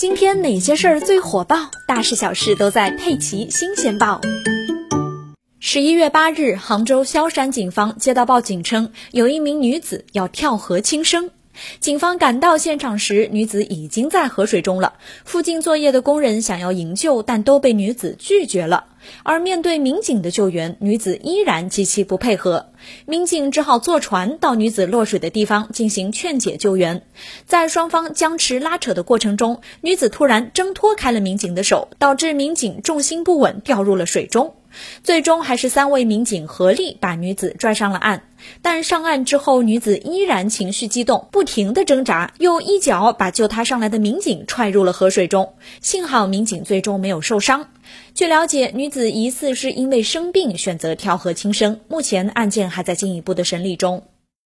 今天哪些事儿最火爆？大事小事都在《佩奇新鲜报》。十一月八日，杭州萧山警方接到报警称，有一名女子要跳河轻生。警方赶到现场时，女子已经在河水中了。附近作业的工人想要营救，但都被女子拒绝了。而面对民警的救援，女子依然极其不配合。民警只好坐船到女子落水的地方进行劝解救援。在双方僵持拉扯的过程中，女子突然挣脱开了民警的手，导致民警重心不稳掉入了水中。最终还是三位民警合力把女子拽上了岸。但上岸之后，女子依然情绪激动，不停地挣扎，又一脚把救她上来的民警踹入了河水中。幸好民警最终没有受伤。据了解，女子疑似是因为生病选择跳河轻生，目前案件还在进一步的审理中。